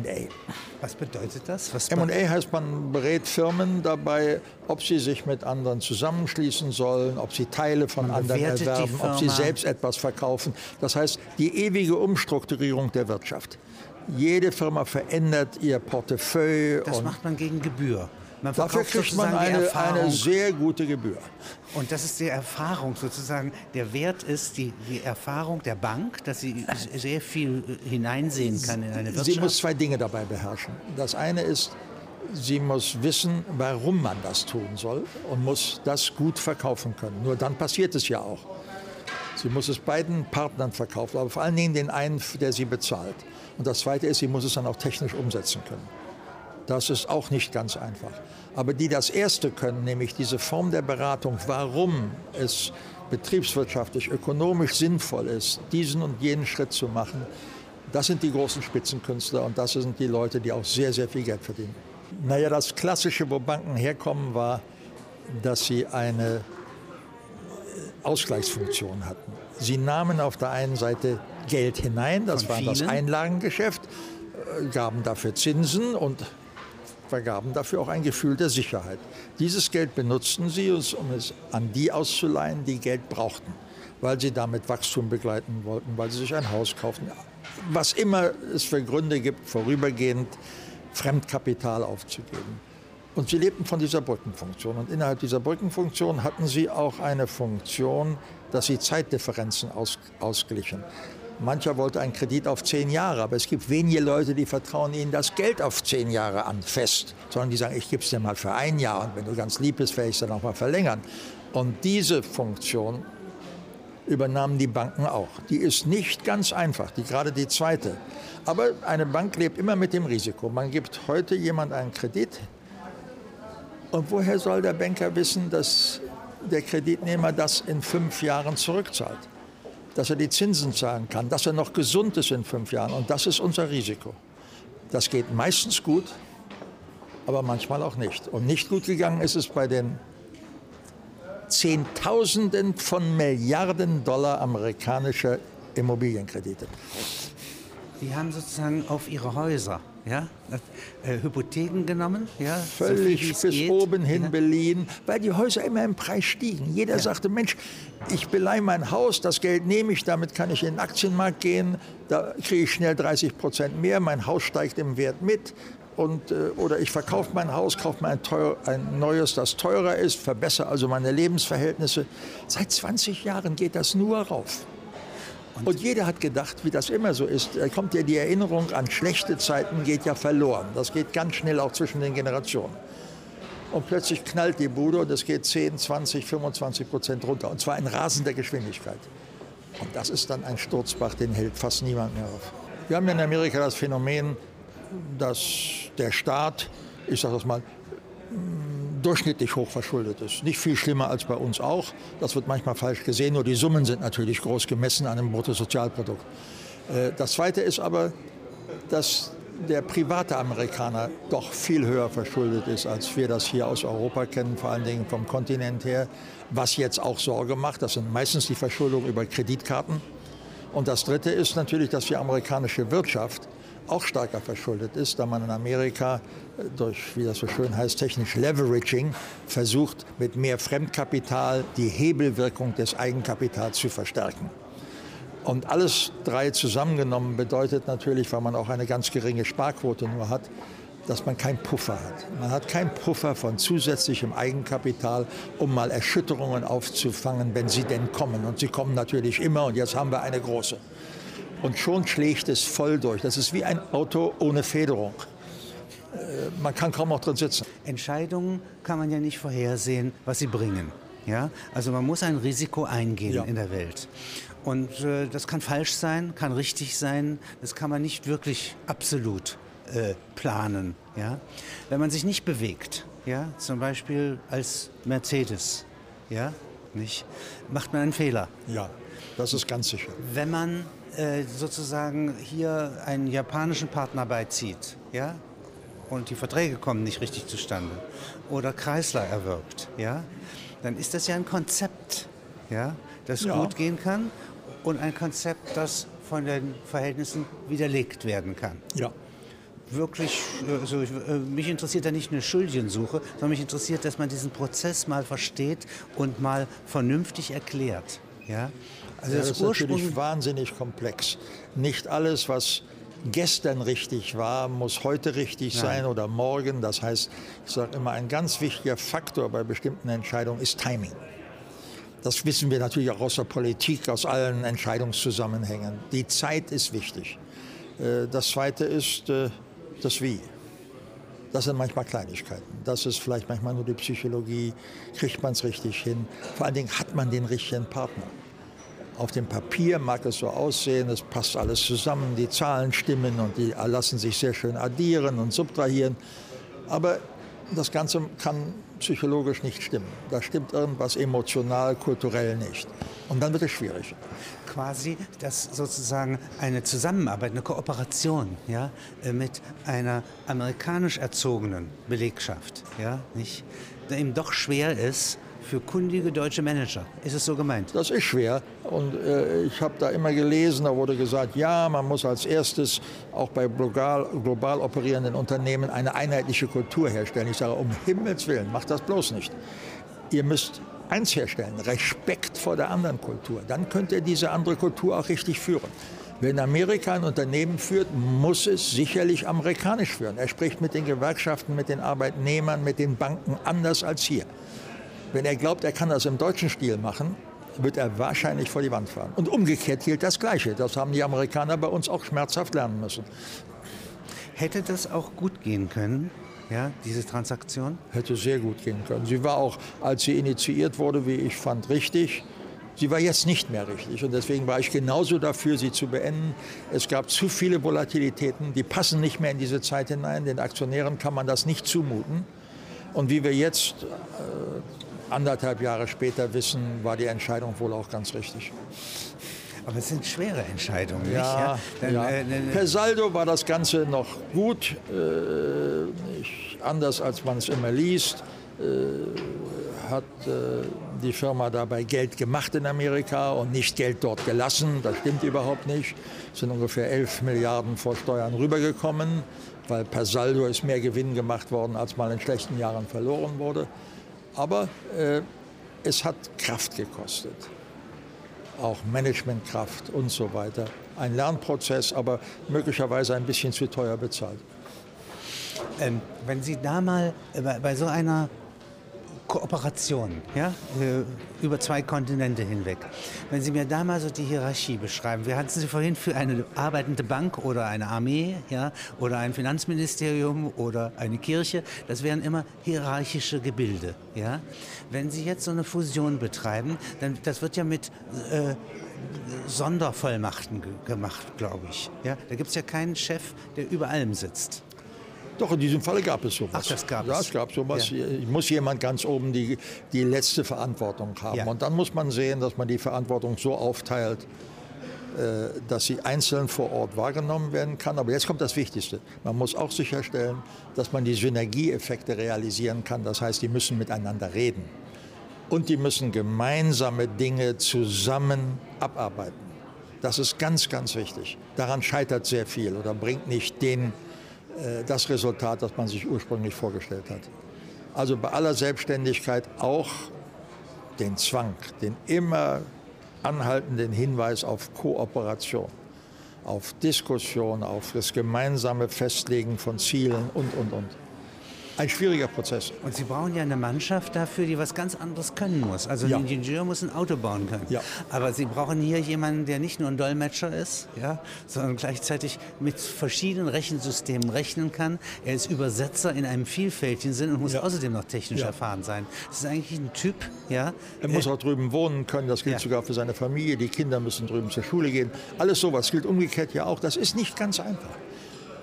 Was bedeutet das?
M&A heißt, man berät Firmen dabei, ob sie sich mit anderen zusammenschließen sollen, ob sie Teile von man anderen erwerben, ob sie selbst etwas verkaufen. Das heißt, die ewige Umstrukturierung der Wirtschaft. Jede Firma verändert ihr Portefeuille.
Das macht man gegen Gebühr.
Man Dafür kriegt man eine, eine, sehr gute Gebühr.
Und das ist die Erfahrung sozusagen. Der Wert ist die, die Erfahrung der Bank, dass sie sehr viel hineinsehen kann in eine Wirtschaft.
Sie muss zwei Dinge dabei beherrschen. Das eine ist, sie muss wissen, warum man das tun soll und muss das gut verkaufen können. Nur dann passiert es ja auch. Sie muss es beiden Partnern verkaufen, aber vor allen Dingen den einen, der sie bezahlt. Und das Zweite ist, sie muss es dann auch technisch umsetzen können. Das ist auch nicht ganz einfach. Aber die das Erste können, nämlich diese Form der Beratung, warum es betriebswirtschaftlich, ökonomisch sinnvoll ist, diesen und jenen Schritt zu machen, das sind die großen Spitzenkünstler und das sind die Leute, die auch sehr, sehr viel Geld verdienen. Naja, das Klassische, wo Banken herkommen, war, dass sie eine Ausgleichsfunktion hatten. Sie nahmen auf der einen Seite Geld hinein, das war das Einlagengeschäft, äh, gaben dafür Zinsen und vergaben dafür auch ein Gefühl der Sicherheit. Dieses Geld benutzten sie, um es an die auszuleihen, die Geld brauchten, weil sie damit Wachstum begleiten wollten, weil sie sich ein Haus kauften. Was immer es für Gründe gibt, vorübergehend Fremdkapital aufzugeben. Und sie lebten von dieser Brückenfunktion. Und innerhalb dieser Brückenfunktion hatten sie auch eine Funktion, dass sie Zeitdifferenzen aus, ausglichen. Mancher wollte einen Kredit auf zehn Jahre, aber es gibt wenige Leute, die vertrauen ihnen das Geld auf zehn Jahre an, fest, sondern die sagen, ich gebe es dir mal für ein Jahr und wenn du ganz lieb bist, werde ich es dann auch mal verlängern. Und diese Funktion übernahmen die Banken auch. Die ist nicht ganz einfach, die, gerade die zweite. Aber eine Bank lebt immer mit dem Risiko. Man gibt heute jemand einen Kredit und woher soll der Banker wissen, dass der Kreditnehmer das in fünf Jahren zurückzahlt? Dass er die Zinsen zahlen kann, dass er noch gesund ist in fünf Jahren. Und das ist unser Risiko. Das geht meistens gut, aber manchmal auch nicht. Und nicht gut gegangen ist es bei den Zehntausenden von Milliarden Dollar amerikanischer Immobilienkredite.
Die haben sozusagen auf ihre Häuser ja, äh, Hypotheken genommen. Ja,
Völlig so bis geht. oben hin ja. beliehen, weil die Häuser immer im Preis stiegen. Jeder ja. sagte, Mensch, ich beleihe mein Haus, das Geld nehme ich, damit kann ich in den Aktienmarkt gehen, da kriege ich schnell 30 Prozent mehr, mein Haus steigt im Wert mit. Und, äh, oder ich verkaufe mein Haus, kaufe mir ein, teuer, ein neues, das teurer ist, verbessere also meine Lebensverhältnisse. Seit 20 Jahren geht das nur rauf. Und jeder hat gedacht, wie das immer so ist, da kommt ja die Erinnerung an schlechte Zeiten, geht ja verloren. Das geht ganz schnell auch zwischen den Generationen. Und plötzlich knallt die Bude und es geht 10, 20, 25 Prozent runter. Und zwar in rasender Geschwindigkeit. Und das ist dann ein Sturzbach, den hält fast niemand mehr auf. Wir haben in Amerika das Phänomen, dass der Staat, ich sage das mal, durchschnittlich hoch verschuldet ist. Nicht viel schlimmer als bei uns auch. Das wird manchmal falsch gesehen, nur die Summen sind natürlich groß gemessen an dem Bruttosozialprodukt. Äh, das Zweite ist aber, dass der private Amerikaner doch viel höher verschuldet ist, als wir das hier aus Europa kennen, vor allen Dingen vom Kontinent her, was jetzt auch Sorge macht. Das sind meistens die Verschuldungen über Kreditkarten. Und das Dritte ist natürlich, dass die amerikanische Wirtschaft auch stärker verschuldet ist, da man in Amerika äh, durch, wie das so schön heißt, technisch Leveraging versucht, mit mehr Fremdkapital die Hebelwirkung des Eigenkapitals zu verstärken. Und alles drei zusammengenommen bedeutet natürlich, weil man auch eine ganz geringe Sparquote nur hat, dass man keinen Puffer hat. Man hat keinen Puffer von zusätzlichem Eigenkapital, um mal Erschütterungen aufzufangen, wenn sie denn kommen. Und sie kommen natürlich immer und jetzt haben wir eine große. Und schon schlägt es voll durch. Das ist wie ein Auto ohne Federung. Äh, man kann kaum noch drin sitzen.
Entscheidungen kann man ja nicht vorhersehen, was sie bringen. Ja? Also man muss ein Risiko eingehen ja. in der Welt. Und äh, das kann falsch sein, kann richtig sein, das kann man nicht wirklich absolut äh, planen. Ja? Wenn man sich nicht bewegt, ja? zum Beispiel als Mercedes, ja? nicht? macht man einen Fehler.
Ja, das ist ganz sicher.
Wenn man äh, sozusagen hier einen japanischen Partner beizieht, ja? und die Verträge kommen nicht richtig zustande, oder Kreisler erwirbt, ja? dann ist das ja ein Konzept, ja? das ja. gut gehen kann und ein Konzept, das von den Verhältnissen widerlegt werden kann.
Ja.
Wirklich, also mich interessiert da nicht eine Schuldigensuche, sondern mich interessiert, dass man diesen Prozess mal versteht und mal vernünftig erklärt. Ja?
Also ja, das, ist natürlich wahnsinnig komplex. Nicht alles, was gestern richtig war, muss heute richtig Nein. sein oder morgen. Das heißt, ich sage immer, ein ganz wichtiger Faktor bei bestimmten Entscheidungen ist Timing. Das wissen wir natürlich auch aus der Politik, aus allen Entscheidungszusammenhängen. Die Zeit ist wichtig. Äh, das Zweite ist äh, das Wie. Das sind manchmal Kleinigkeiten. Das ist vielleicht manchmal nur die Psychologie. Kriegt man es richtig hin? Vor allen Dingen hat man den richtigen Partner. Auf dem Papier mag es so aussehen, es passt alles zusammen, die Zahlen stimmen und die lassen sich sehr schön addieren und subtrahieren. Aber das Ganze kann psychologisch nicht stimmen. Da stimmt irgendwas emotional, kulturell nicht. Und dann wird es schwierig.
Quasi, dass sozusagen eine Zusammenarbeit, eine Kooperation ja, äh, mit einer amerikanisch erzogenen Belegschaft, ja, nicht, eben doch schwer ist, für kundige deutsche Manager. Ist es so gemeint?
Das ist schwer. Und äh, ich habe da immer gelesen, da wurde gesagt, ja, man muss als erstes auch bei global, global operierenden Unternehmen eine einheitliche Kultur herstellen. Ich sage, um Himmels Willen, macht das bloß nicht. Ihr müsst eins herstellen, Respekt vor der anderen Kultur. Dann könnt ihr diese andere Kultur auch richtig führen. Wenn Amerika ein Unternehmen führt, muss es sicherlich amerikanisch führen. Er spricht mit den Gewerkschaften, mit den Arbeitnehmern, mit den Banken anders als hier. Wenn er glaubt, er kann das im deutschen Stil machen, wird er wahrscheinlich vor die Wand fahren. Und umgekehrt gilt das Gleiche. Das haben die Amerikaner bei uns auch schmerzhaft lernen müssen.
Hätte das auch gut gehen können, ja, diese Transaktion?
Hätte sehr gut gehen können. Sie war auch, als sie initiiert wurde, wie ich fand, richtig. Sie war jetzt nicht mehr richtig und deswegen war ich genauso dafür, sie zu beenden. Es gab zu viele Volatilitäten, die passen nicht mehr in diese Zeit hinein. Den Aktionären kann man das nicht zumuten. Und wie wir jetzt äh, anderthalb Jahre später wissen, war die Entscheidung wohl auch ganz richtig.
Aber es sind schwere Entscheidungen,
ja, nicht? Ja? Dann, ja. Äh, ne. per Saldo war das Ganze noch gut, äh, ich, anders als man es immer liest. Äh, hat äh, die Firma dabei Geld gemacht in Amerika und nicht Geld dort gelassen. Das stimmt überhaupt nicht. Es sind ungefähr 11 Milliarden vor Steuern rübergekommen, weil per Saldo ist mehr Gewinn gemacht worden, als mal in schlechten Jahren verloren wurde. Aber äh, es hat Kraft gekostet, auch Managementkraft und so weiter. Ein Lernprozess, aber möglicherweise ein bisschen zu teuer bezahlt.
Ähm, wenn Sie da mal bei, bei so einer Kooperation, ja, äh, über zwei Kontinente hinweg. Wenn Sie mir da mal so die Hierarchie beschreiben, wir hatten Sie vorhin für eine arbeitende Bank oder eine Armee, ja, oder ein Finanzministerium oder eine Kirche, das wären immer hierarchische Gebilde, ja. Wenn Sie jetzt so eine Fusion betreiben, dann das wird ja mit äh, Sondervollmachten gemacht, glaube ich. Ja? Da gibt es ja keinen Chef, der über allem sitzt.
Doch, in diesem Falle gab es sowas.
Ach, das gab
es. Ja, es gab sowas. Ja. Muss jemand ganz oben die, die letzte Verantwortung haben. Ja. Und dann muss man sehen, dass man die Verantwortung so aufteilt, äh, dass sie einzeln vor Ort wahrgenommen werden kann. Aber jetzt kommt das Wichtigste. Man muss auch sicherstellen, dass man die Synergieeffekte realisieren kann. Das heißt, die müssen miteinander reden. Und die müssen gemeinsame Dinge zusammen abarbeiten. Das ist ganz, ganz wichtig. Daran scheitert sehr viel oder bringt nicht den das Resultat, das man sich ursprünglich vorgestellt hat. Also bei aller Selbstständigkeit auch den Zwang, den immer anhaltenden Hinweis auf Kooperation, auf Diskussion, auf das gemeinsame Festlegen von Zielen und, und, und ein schwieriger Prozess.
Und Sie brauchen ja eine Mannschaft dafür, die was ganz anderes können muss. Also ein ja. Ingenieur muss ein Auto bauen können. Ja. Aber Sie brauchen hier jemanden, der nicht nur ein Dolmetscher ist, ja, sondern gleichzeitig mit verschiedenen Rechensystemen rechnen kann. Er ist Übersetzer in einem vielfältigen Sinn und muss ja. außerdem noch technisch erfahren sein. Das ist eigentlich ein Typ, ja.
Er muss auch drüben wohnen können, das gilt sogar für seine Familie. Die Kinder müssen drüben zur Schule gehen. Alles sowas gilt umgekehrt ja auch. Das ist nicht ganz einfach.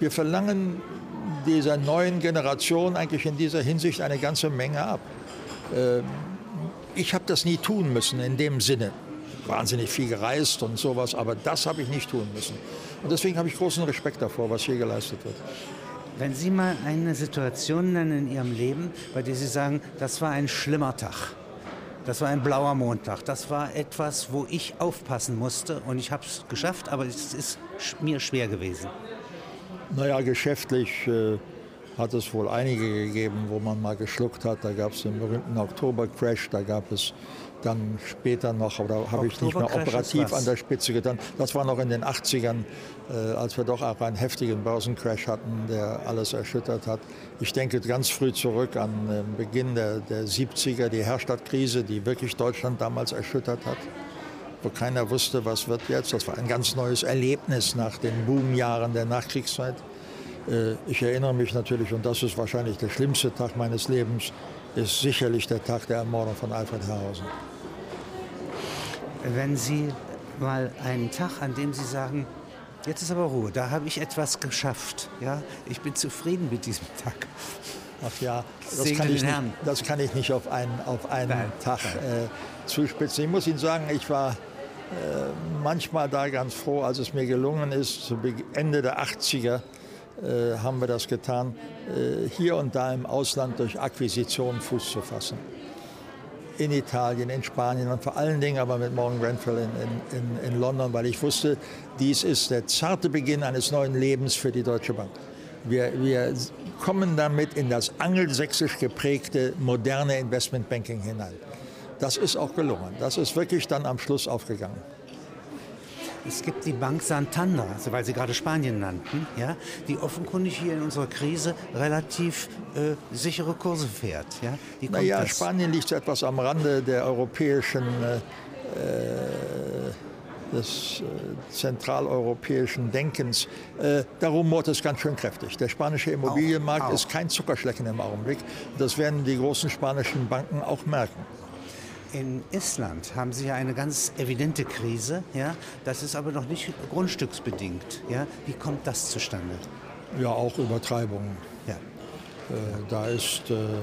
Wir verlangen dieser neuen Generation eigentlich in dieser Hinsicht eine ganze Menge ab. Ähm, ich habe das nie tun müssen in dem Sinne. Wahnsinnig viel gereist und sowas, aber das habe ich nicht tun müssen. Und deswegen habe ich großen Respekt davor, was hier geleistet wird.
Wenn Sie mal eine Situation nennen in Ihrem Leben, bei der Sie sagen, das war ein schlimmer Tag, das war ein blauer Montag, das war etwas, wo ich aufpassen musste und ich habe es geschafft, aber es ist mir schwer gewesen.
Naja, geschäftlich äh, hat es wohl einige gegeben, wo man mal geschluckt hat. Da gab es den berühmten Oktober-Crash, da gab es dann später noch, oder habe ich nicht mehr operativ an der Spitze getan. Das war noch in den 80ern, äh, als wir doch auch einen heftigen Börsencrash hatten, der alles erschüttert hat. Ich denke ganz früh zurück an den Beginn der, der 70er, die Herstadtkrise, die wirklich Deutschland damals erschüttert hat wo keiner wusste, was wird jetzt. Das war ein ganz neues Erlebnis nach den Boomjahren der Nachkriegszeit. Äh, ich erinnere mich natürlich, und das ist wahrscheinlich der schlimmste Tag meines Lebens, ist sicherlich der Tag der Ermordung von Alfred Herrhausen.
Wenn Sie mal einen Tag, an dem Sie sagen, jetzt ist aber Ruhe, da habe ich etwas geschafft, ja, ich bin zufrieden mit diesem Tag.
Ach ja, das kann, ich nicht, das kann ich nicht auf einen, auf einen Tag äh, zuspitzen. Ich muss Ihnen sagen, ich war manchmal da ganz froh, als es mir gelungen ist, zu Ende der 80er äh, haben wir das getan, äh, hier und da im Ausland durch Akquisitionen Fuß zu fassen. In Italien, in Spanien und vor allen Dingen aber mit Morgan Grenfell in, in, in London, weil ich wusste, dies ist der zarte Beginn eines neuen Lebens für die Deutsche Bank. Wir, wir kommen damit in das angelsächsisch geprägte moderne Investmentbanking hinein. Das ist auch gelungen. Das ist wirklich dann am Schluss aufgegangen.
Es gibt die Bank Santander, also weil Sie gerade Spanien nannten, ja, die offenkundig hier in unserer Krise relativ äh, sichere Kurse fährt. Ja?
Naja, Spanien liegt etwas am Rande der europäischen, äh, des äh, zentraleuropäischen Denkens. Äh, darum mord es ganz schön kräftig. Der spanische Immobilienmarkt auch, auch. ist kein Zuckerschlecken im Augenblick. Das werden die großen spanischen Banken auch merken.
In Estland haben Sie ja eine ganz evidente Krise. Ja? Das ist aber noch nicht grundstücksbedingt. Ja? Wie kommt das zustande?
Ja, auch Übertreibungen. Ja. Äh, da ist äh, äh,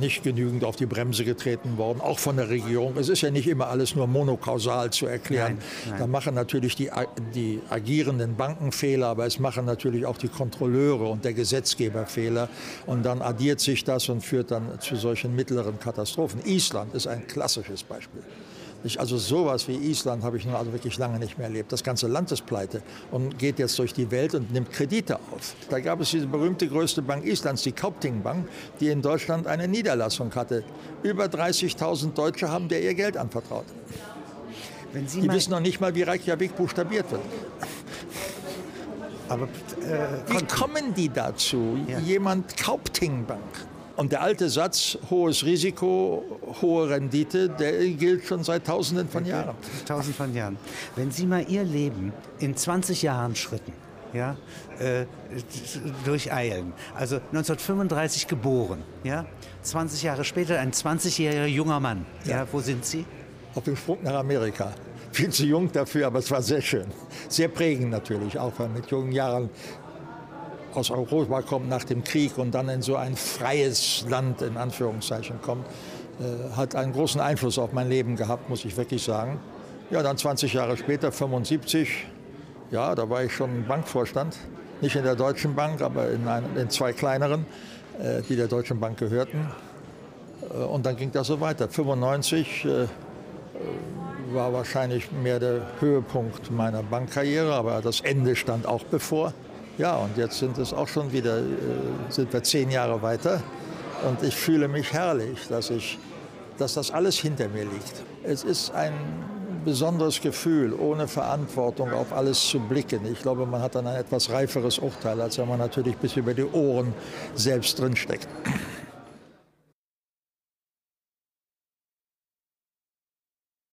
nicht genügend auf die Bremse getreten worden, auch von der Regierung. Es ist ja nicht immer alles nur monokausal zu erklären. Nein, nein. Da machen natürlich die, die agierenden Banken Fehler, aber es machen natürlich auch die Kontrolleure und der Gesetzgeber Fehler. Und dann addiert sich das und führt dann zu solchen mittleren Katastrophen. Island ist ein klassisches Beispiel. Ich, also sowas wie Island habe ich nun also wirklich lange nicht mehr erlebt. Das ganze Land ist pleite und geht jetzt durch die Welt und nimmt Kredite auf. Da gab es diese berühmte größte Bank Islands, die Kaupting Bank, die in Deutschland eine Niederlassung hatte. Über 30.000 Deutsche haben der ihr Geld anvertraut. die wissen noch nicht mal, wie Reykjavik buchstabiert wird. Aber, äh, wie kommen die dazu? Ja. Jemand Kaupting Bank. Und der alte Satz, hohes Risiko, hohe Rendite, der gilt schon seit Tausenden von Jahren.
Tausend von Jahren. Wenn Sie mal Ihr Leben in 20 Jahren Schritten ja, äh, durcheilen, also 1935 geboren, ja, 20 Jahre später ein 20-jähriger junger Mann, ja. ja, wo sind Sie?
Auf dem Sprung nach Amerika viel zu jung dafür, aber es war sehr schön. Sehr prägend natürlich, auch weil mit jungen Jahren aus Europa kommt nach dem Krieg und dann in so ein freies Land in Anführungszeichen kommt, äh, hat einen großen Einfluss auf mein Leben gehabt, muss ich wirklich sagen. Ja, dann 20 Jahre später, 75, ja, da war ich schon Bankvorstand, nicht in der Deutschen Bank, aber in, ein, in zwei kleineren, äh, die der Deutschen Bank gehörten. Äh, und dann ging das so weiter. 95 äh, war wahrscheinlich mehr der Höhepunkt meiner Bankkarriere, aber das Ende stand auch bevor. Ja, und jetzt sind es auch schon wieder, äh, sind wir zehn Jahre weiter. Und ich fühle mich herrlich, dass ich dass das alles hinter mir liegt. Es ist ein besonderes Gefühl, ohne Verantwortung auf alles zu blicken. Ich glaube, man hat dann ein etwas reiferes Urteil, als wenn man natürlich bis über die Ohren selbst drinsteckt.